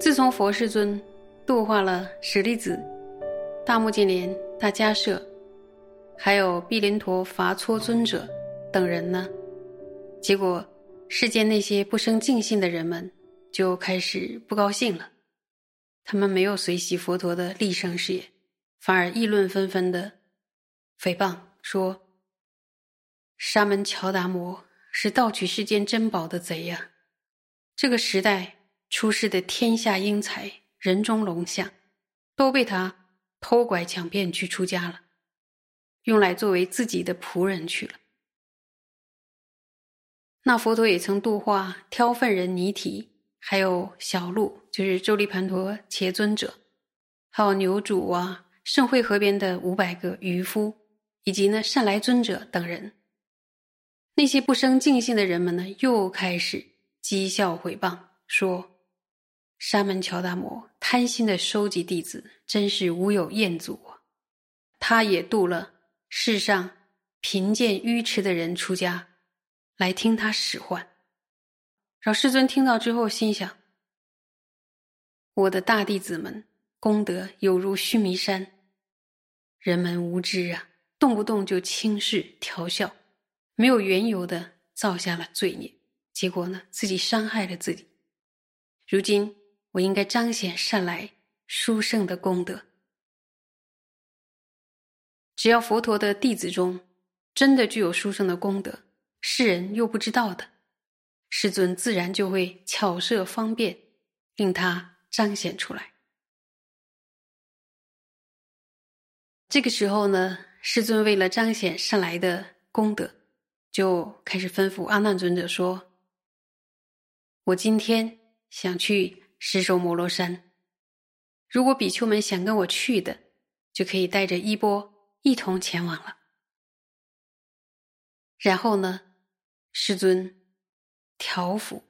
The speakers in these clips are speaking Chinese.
自从佛世尊度化了舍利子、大目犍连、大迦舍，还有毗连陀伐搓尊者等人呢，结果世间那些不生净信的人们就开始不高兴了，他们没有随喜佛陀的立生事业，反而议论纷纷的诽谤说：“沙门乔达摩是盗取世间珍宝的贼呀！”这个时代。出世的天下英才、人中龙象，都被他偷拐抢骗去出家了，用来作为自己的仆人去了。那佛陀也曾度化挑粪人尼提，还有小鹿，就是周利盘陀伽尊者，还有牛主啊，盛会河边的五百个渔夫，以及呢善来尊者等人。那些不生净信的人们呢，又开始讥笑毁谤，说。沙门乔达摩贪心的收集弟子，真是无有厌足啊！他也度了世上贫贱愚痴的人出家，来听他使唤。老世尊听到之后，心想：我的大弟子们功德有如须弥山，人们无知啊，动不动就轻视调笑，没有缘由的造下了罪孽，结果呢，自己伤害了自己。如今。我应该彰显善来殊胜的功德。只要佛陀的弟子中真的具有殊胜的功德，世人又不知道的，师尊自然就会巧设方便，令他彰显出来。这个时候呢，师尊为了彰显善来的功德，就开始吩咐阿难尊者说：“我今天想去。”石首摩罗山，如果比丘们想跟我去的，就可以带着衣钵一同前往了。然后呢，师尊调伏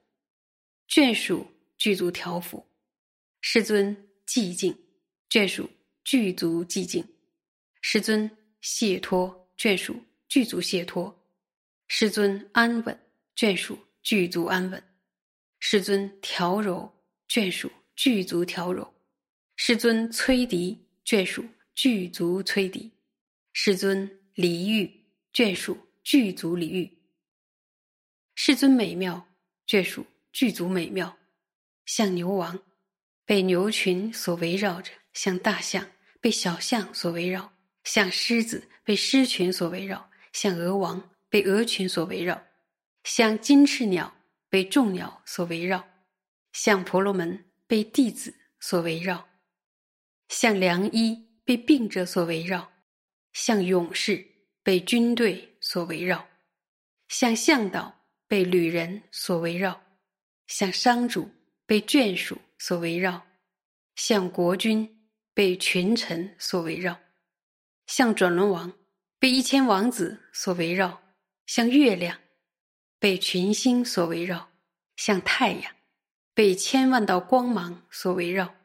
眷属具足调伏，世尊寂静眷属具足寂静，世尊解脱眷属具足解脱，世尊安稳眷属具足安稳，世尊调柔。眷属具足调柔，世尊摧敌；眷属具足催敌，世尊离欲；眷属具足离欲，世尊美妙；眷属具足美妙。像牛王被牛群所围绕着，像大象被小象所围绕，像狮子被狮群所围绕，像鹅王被鹅群所围绕，像金翅鸟被众鸟所围绕。像婆罗门被弟子所围绕，像良医被病者所围绕，像勇士被军队所围绕，像向导被旅人所围绕，像商主被眷属所围绕，像国君被群臣所围绕，像转轮王被一千王子所围绕，像月亮被群星所围绕，像太阳。被千万道光芒所围绕，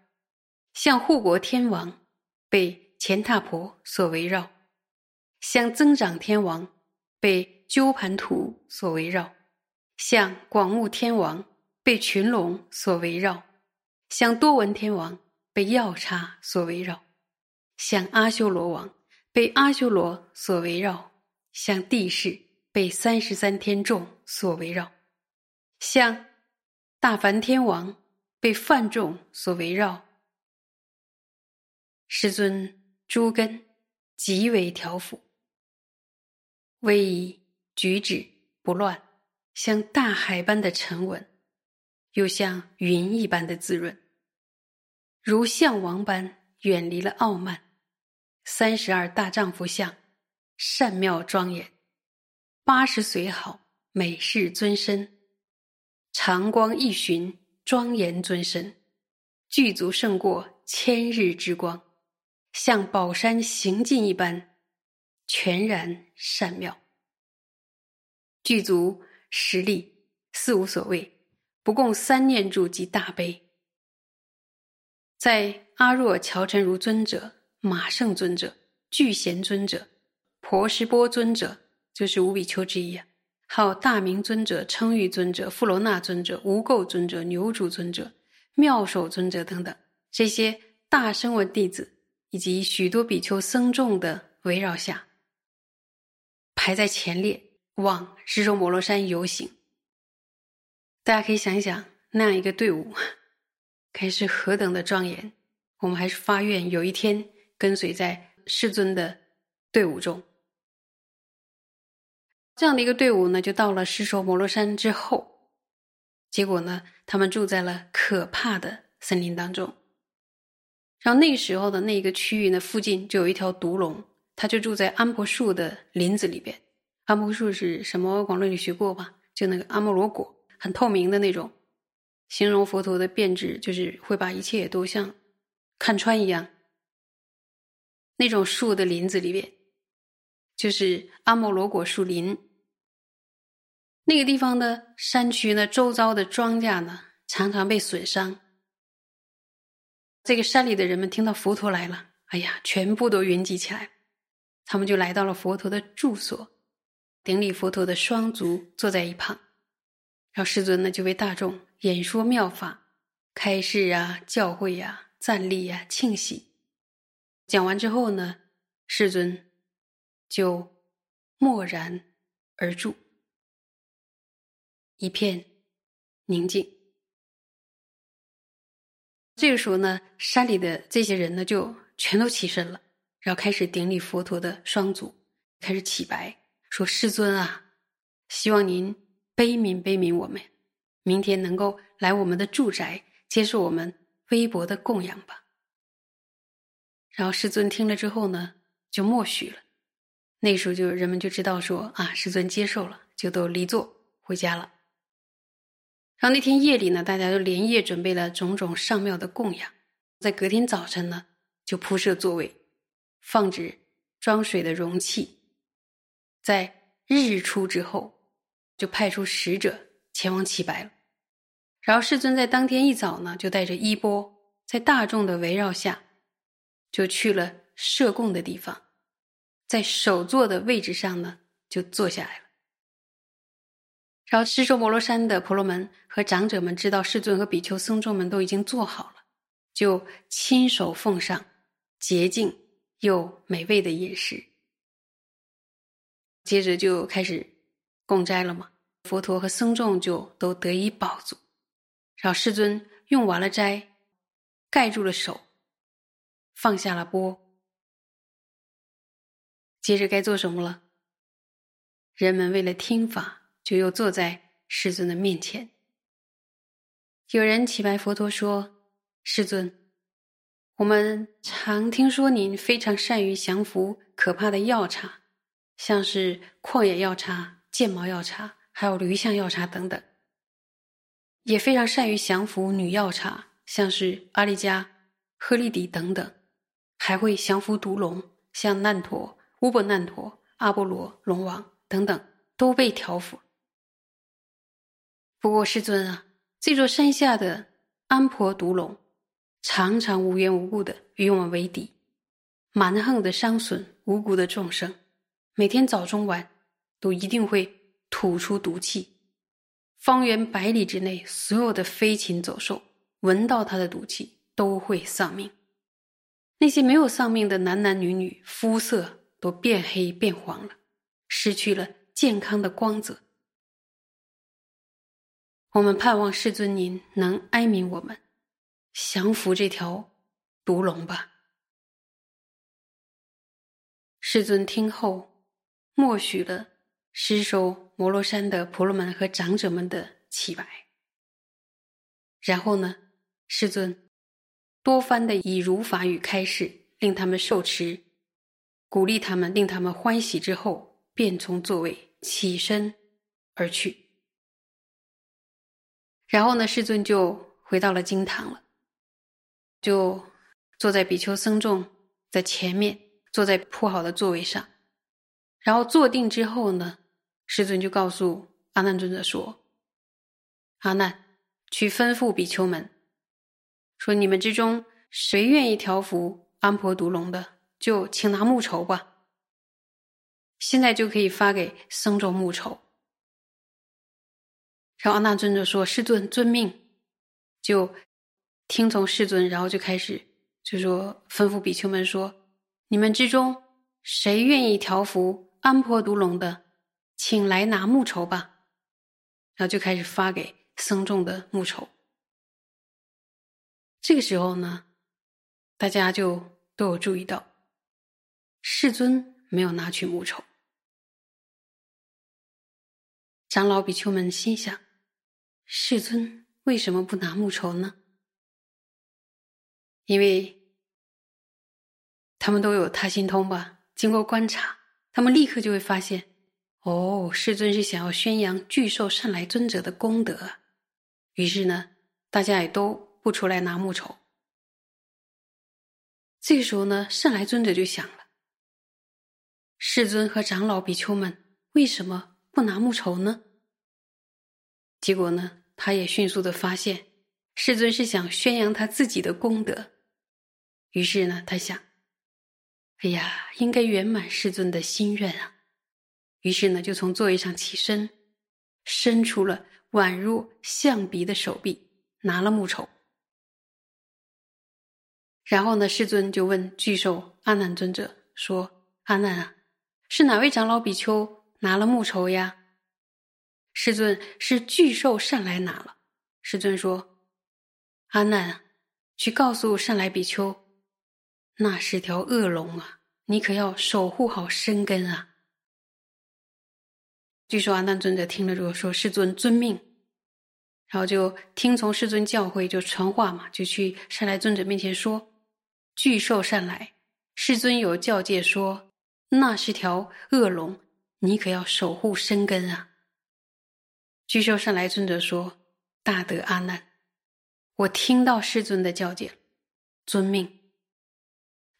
像护国天王被乾闼婆所围绕，像增长天王被鸠盘图所围绕，像广目天王被群龙所围绕，像多闻天王被药叉所围绕，像阿修罗王被阿修罗所围绕，像地势被三十三天众所围绕，像。大梵天王被梵众所围绕，师尊诸根极为调伏，威仪举止不乱，像大海般的沉稳，又像云一般的滋润，如象王般远离了傲慢。三十二大丈夫相，善妙庄严；八十岁好，美世尊身。长光一寻，庄严尊身，具足胜过千日之光，像宝山行进一般，全然善妙。具足实力，四无所谓，不共三念住即大悲。在阿若乔陈如尊者、马胜尊者、具贤尊者、婆什波尊者，就是五比丘之一啊。还有大明尊者、称誉尊者、富罗那尊者、无垢尊者、牛主尊者、妙手尊者等等，这些大声闻弟子以及许多比丘僧众的围绕下，排在前列往施周摩罗山游行。大家可以想一想，那样一个队伍，该是何等的庄严！我们还是发愿有一天跟随在世尊的队伍中。这样的一个队伍呢，就到了狮首摩罗山之后，结果呢，他们住在了可怕的森林当中。然后那时候的那一个区域呢，附近就有一条毒龙，它就住在安婆树的林子里边。安婆树是什么？广论里学过吧？就那个阿摩罗果，很透明的那种，形容佛陀的变质，就是会把一切都像看穿一样。那种树的林子里边，就是阿摩罗果树林。那个地方的山区呢，周遭的庄稼呢，常常被损伤。这个山里的人们听到佛陀来了，哎呀，全部都云集起来，他们就来到了佛陀的住所，顶礼佛陀的双足，坐在一旁。然后世尊呢，就为大众演说妙法，开示啊，教诲啊，赞立啊，庆喜。讲完之后呢，世尊就默然而住。一片宁静。这个时候呢，山里的这些人呢，就全都起身了，然后开始顶礼佛陀的双足，开始起白，说：“师尊啊，希望您悲悯悲悯我们，明天能够来我们的住宅，接受我们微薄的供养吧。”然后师尊听了之后呢，就默许了。那时候就人们就知道说啊，师尊接受了，就都离座回家了。然后那天夜里呢，大家都连夜准备了种种上庙的供养，在隔天早晨呢，就铺设座位，放置装水的容器。在日出之后，就派出使者前往齐白了。然后世尊在当天一早呢，就带着衣钵，在大众的围绕下，就去了设供的地方，在首座的位置上呢，就坐下来了。然后，施受摩罗山的婆罗门和长者们知道世尊和比丘僧众们都已经做好了，就亲手奉上洁净又美味的饮食。接着就开始供斋了嘛。佛陀和僧众就都得以饱足。然后世尊用完了斋，盖住了手，放下了钵。接着该做什么了？人们为了听法。就又坐在世尊的面前。有人祈白佛陀说：“世尊，我们常听说您非常善于降服可怕的药茶，像是旷野药茶、剑毛药茶，还有驴象药茶等等；也非常善于降服女药茶，像是阿利迦、赫利迪等等；还会降服毒龙，像难陀、乌波难陀、阿波罗龙王等等，都被调服。”不过，师尊啊，这座山下的安婆毒龙常常无缘无故的与我们为敌，蛮横的伤损无辜的众生，每天早中晚都一定会吐出毒气，方圆百里之内所有的飞禽走兽闻到他的毒气都会丧命，那些没有丧命的男男女女肤色都变黑变黄了，失去了健康的光泽。我们盼望世尊您能哀悯我们，降服这条毒龙吧。世尊听后，默许了施收摩罗山的婆罗门和长者们的祈白。然后呢，世尊多番的以如法语开示，令他们受持，鼓励他们，令他们欢喜之后，便从座位起身而去。然后呢，世尊就回到了经堂了，就坐在比丘僧众的前面，坐在铺好的座位上。然后坐定之后呢，世尊就告诉阿难尊者说：“阿难，去吩咐比丘们，说你们之中谁愿意调伏安婆毒龙的，就请拿木绸吧。现在就可以发给僧众木绸。”然后阿难尊者说：“世尊遵命。”就听从世尊，然后就开始就说吩咐比丘们说：“你们之中谁愿意调伏安婆毒龙的，请来拿木绸吧。”然后就开始发给僧众的木绸。这个时候呢，大家就都有注意到，世尊没有拿取木绸。长老比丘们心想：世尊为什么不拿木绸呢？因为他们都有他心通吧。经过观察，他们立刻就会发现。哦，世尊是想要宣扬巨兽善来尊者的功德，于是呢，大家也都不出来拿木筹。这个时候呢，善来尊者就想了：世尊和长老比丘们为什么不拿木筹呢？结果呢，他也迅速的发现，世尊是想宣扬他自己的功德，于是呢，他想：哎呀，应该圆满世尊的心愿啊。于是呢，就从座位上起身，伸出了宛如象鼻的手臂，拿了木绸。然后呢，世尊就问巨兽阿难尊者说：“阿难啊，是哪位长老比丘拿了木绸呀？”世尊是巨兽善来拿了。世尊说：“阿难，去告诉善来比丘，那是条恶龙啊，你可要守护好身根啊。”据说阿难尊者听了之后说：“世尊遵命。”然后就听从世尊教诲，就传话嘛，就去善来尊者面前说：“巨兽善来，世尊有教诫说，那是条恶龙，你可要守护身根啊。”巨兽善来尊者说：“大德阿难，我听到世尊的教诫，遵命。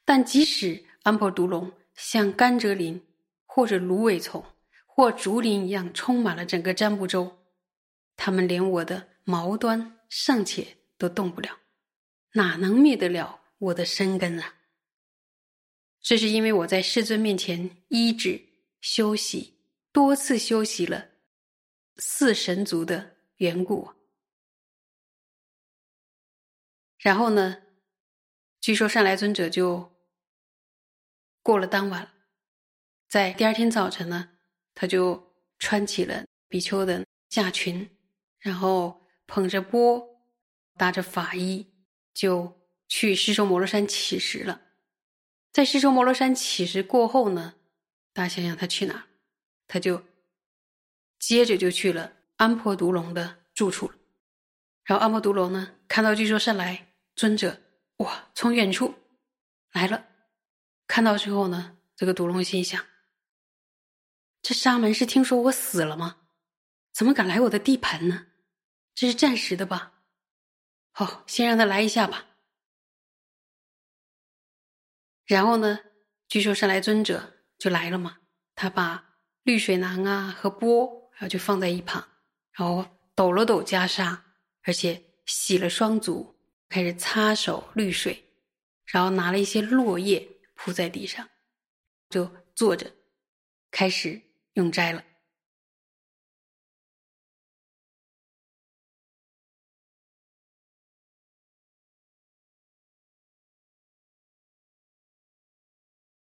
但即使安婆毒龙像甘蔗林或者芦苇丛。”或竹林一样充满了整个占卜州，他们连我的毛端尚且都动不了，哪能灭得了我的身根啊？这是因为我在世尊面前医治休息多次修习了四神族的缘故。然后呢，据说上来尊者就过了当晚，在第二天早晨呢。他就穿起了比丘的下裙，然后捧着钵，搭着法衣，就去狮首摩罗山乞食了。在狮首摩罗山乞食过后呢，大家想想他去哪？他就接着就去了安婆独龙的住处了。然后安婆独龙呢，看到据说善来尊者，哇，从远处来了，看到之后呢，这个独龙心想。这沙门是听说我死了吗？怎么敢来我的地盘呢？这是暂时的吧？好，先让他来一下吧。然后呢，据说上来尊者就来了嘛。他把绿水囊啊和钵，然后就放在一旁，然后抖了抖袈裟，而且洗了双足，开始擦手滤水，然后拿了一些落叶铺在地上，就坐着开始。用斋了，